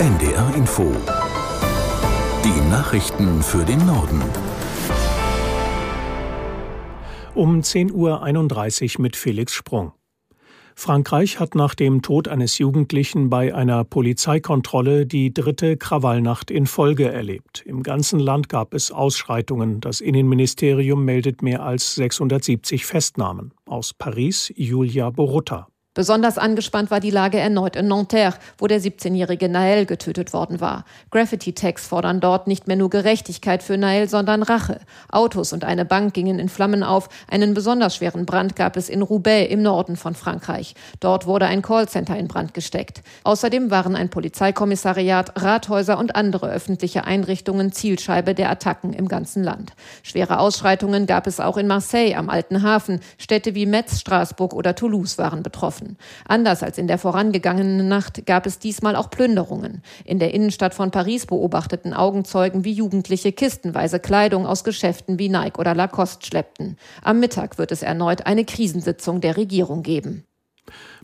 NDR Info. Die Nachrichten für den Norden. Um 10.31 Uhr mit Felix Sprung. Frankreich hat nach dem Tod eines Jugendlichen bei einer Polizeikontrolle die dritte Krawallnacht in Folge erlebt. Im ganzen Land gab es Ausschreitungen. Das Innenministerium meldet mehr als 670 Festnahmen. Aus Paris Julia Borutta. Besonders angespannt war die Lage erneut in Nanterre, wo der 17-jährige Nael getötet worden war. Graffiti-Tags fordern dort nicht mehr nur Gerechtigkeit für Nael, sondern Rache. Autos und eine Bank gingen in Flammen auf. Einen besonders schweren Brand gab es in Roubaix im Norden von Frankreich. Dort wurde ein Callcenter in Brand gesteckt. Außerdem waren ein Polizeikommissariat, Rathäuser und andere öffentliche Einrichtungen Zielscheibe der Attacken im ganzen Land. Schwere Ausschreitungen gab es auch in Marseille am Alten Hafen. Städte wie Metz, Straßburg oder Toulouse waren betroffen werden. Anders als in der vorangegangenen Nacht gab es diesmal auch Plünderungen. In der Innenstadt von Paris beobachteten Augenzeugen, wie Jugendliche kistenweise Kleidung aus Geschäften wie Nike oder Lacoste schleppten. Am Mittag wird es erneut eine Krisensitzung der Regierung geben.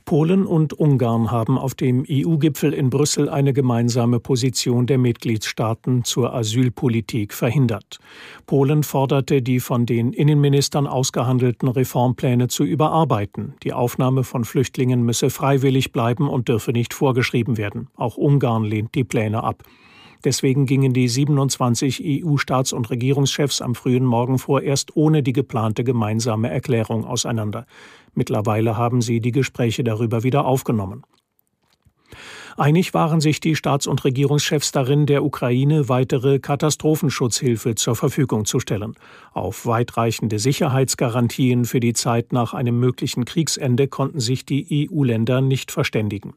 Polen und Ungarn haben auf dem EU-Gipfel in Brüssel eine gemeinsame Position der Mitgliedstaaten zur Asylpolitik verhindert. Polen forderte, die von den Innenministern ausgehandelten Reformpläne zu überarbeiten. Die Aufnahme von Flüchtlingen müsse freiwillig bleiben und dürfe nicht vorgeschrieben werden. Auch Ungarn lehnt die Pläne ab. Deswegen gingen die 27 EU-Staats- und Regierungschefs am frühen Morgen vorerst ohne die geplante gemeinsame Erklärung auseinander. Mittlerweile haben sie die Gespräche darüber wieder aufgenommen. Einig waren sich die Staats- und Regierungschefs darin, der Ukraine weitere Katastrophenschutzhilfe zur Verfügung zu stellen. Auf weitreichende Sicherheitsgarantien für die Zeit nach einem möglichen Kriegsende konnten sich die EU-Länder nicht verständigen.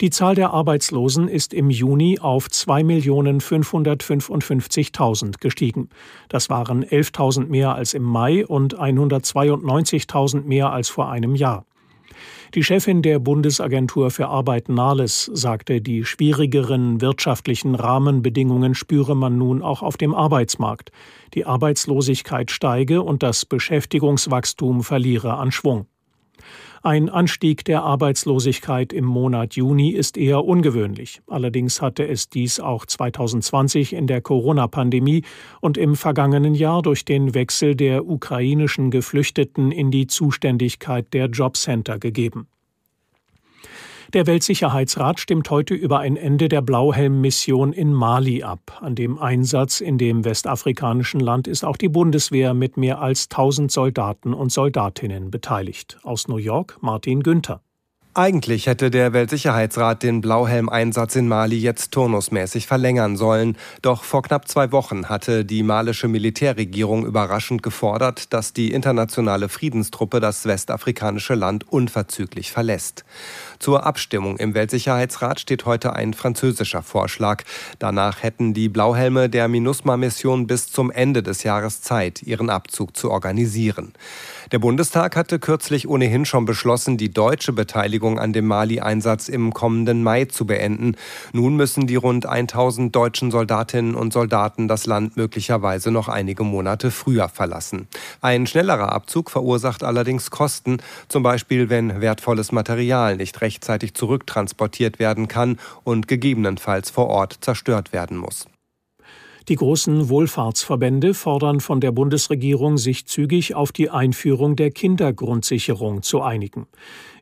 Die Zahl der Arbeitslosen ist im Juni auf 2.555.000 gestiegen. Das waren 11.000 mehr als im Mai und 192.000 mehr als vor einem Jahr. Die Chefin der Bundesagentur für Arbeit Nahles sagte, die schwierigeren wirtschaftlichen Rahmenbedingungen spüre man nun auch auf dem Arbeitsmarkt. Die Arbeitslosigkeit steige und das Beschäftigungswachstum verliere an Schwung. Ein Anstieg der Arbeitslosigkeit im Monat Juni ist eher ungewöhnlich. Allerdings hatte es dies auch 2020 in der Corona-Pandemie und im vergangenen Jahr durch den Wechsel der ukrainischen Geflüchteten in die Zuständigkeit der Jobcenter gegeben. Der Weltsicherheitsrat stimmt heute über ein Ende der Blauhelm-Mission in Mali ab. An dem Einsatz in dem westafrikanischen Land ist auch die Bundeswehr mit mehr als 1000 Soldaten und Soldatinnen beteiligt. Aus New York Martin Günther. Eigentlich hätte der Weltsicherheitsrat den Blauhelm-Einsatz in Mali jetzt turnusmäßig verlängern sollen. Doch vor knapp zwei Wochen hatte die malische Militärregierung überraschend gefordert, dass die internationale Friedenstruppe das westafrikanische Land unverzüglich verlässt. Zur Abstimmung im Weltsicherheitsrat steht heute ein französischer Vorschlag. Danach hätten die Blauhelme der MINUSMA-Mission bis zum Ende des Jahres Zeit, ihren Abzug zu organisieren. Der Bundestag hatte kürzlich ohnehin schon beschlossen, die deutsche Beteiligung an dem Mali-Einsatz im kommenden Mai zu beenden. Nun müssen die rund 1000 deutschen Soldatinnen und Soldaten das Land möglicherweise noch einige Monate früher verlassen. Ein schnellerer Abzug verursacht allerdings Kosten, zum Beispiel wenn wertvolles Material nicht rechtzeitig zurücktransportiert werden kann und gegebenenfalls vor Ort zerstört werden muss. Die großen Wohlfahrtsverbände fordern von der Bundesregierung, sich zügig auf die Einführung der Kindergrundsicherung zu einigen.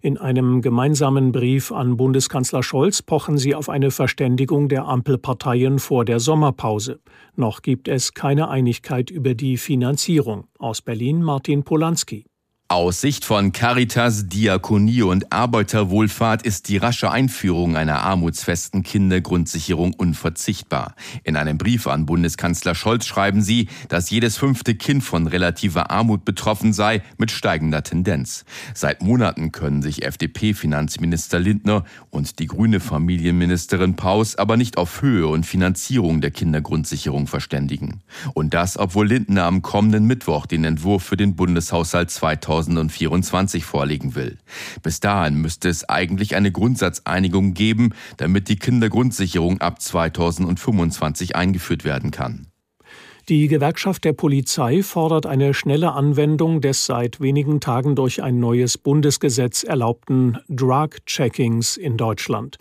In einem gemeinsamen Brief an Bundeskanzler Scholz pochen sie auf eine Verständigung der Ampelparteien vor der Sommerpause. Noch gibt es keine Einigkeit über die Finanzierung. Aus Berlin Martin Polanski. Aus Sicht von Caritas, Diakonie und Arbeiterwohlfahrt ist die rasche Einführung einer armutsfesten Kindergrundsicherung unverzichtbar. In einem Brief an Bundeskanzler Scholz schreiben sie, dass jedes fünfte Kind von relativer Armut betroffen sei, mit steigender Tendenz. Seit Monaten können sich FDP-Finanzminister Lindner und die grüne Familienministerin Paus aber nicht auf Höhe und Finanzierung der Kindergrundsicherung verständigen. Und das, obwohl Lindner am kommenden Mittwoch den Entwurf für den Bundeshaushalt 2000 2024 vorlegen will. Bis dahin müsste es eigentlich eine Grundsatzeinigung geben, damit die Kindergrundsicherung ab 2025 eingeführt werden kann. Die Gewerkschaft der Polizei fordert eine schnelle Anwendung des seit wenigen Tagen durch ein neues Bundesgesetz erlaubten Drug-Checkings in Deutschland.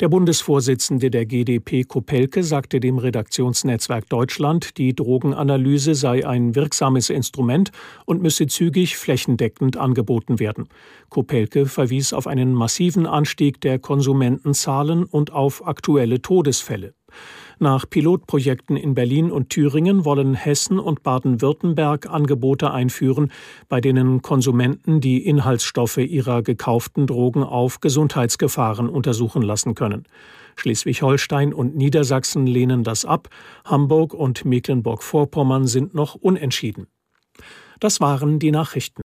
Der Bundesvorsitzende der GdP Kopelke sagte dem Redaktionsnetzwerk Deutschland, die Drogenanalyse sei ein wirksames Instrument und müsse zügig flächendeckend angeboten werden. Kopelke verwies auf einen massiven Anstieg der Konsumentenzahlen und auf aktuelle Todesfälle. Nach Pilotprojekten in Berlin und Thüringen wollen Hessen und Baden-Württemberg Angebote einführen, bei denen Konsumenten die Inhaltsstoffe ihrer gekauften Drogen auf Gesundheitsgefahren untersuchen lassen können. Schleswig-Holstein und Niedersachsen lehnen das ab, Hamburg und Mecklenburg-Vorpommern sind noch unentschieden. Das waren die Nachrichten.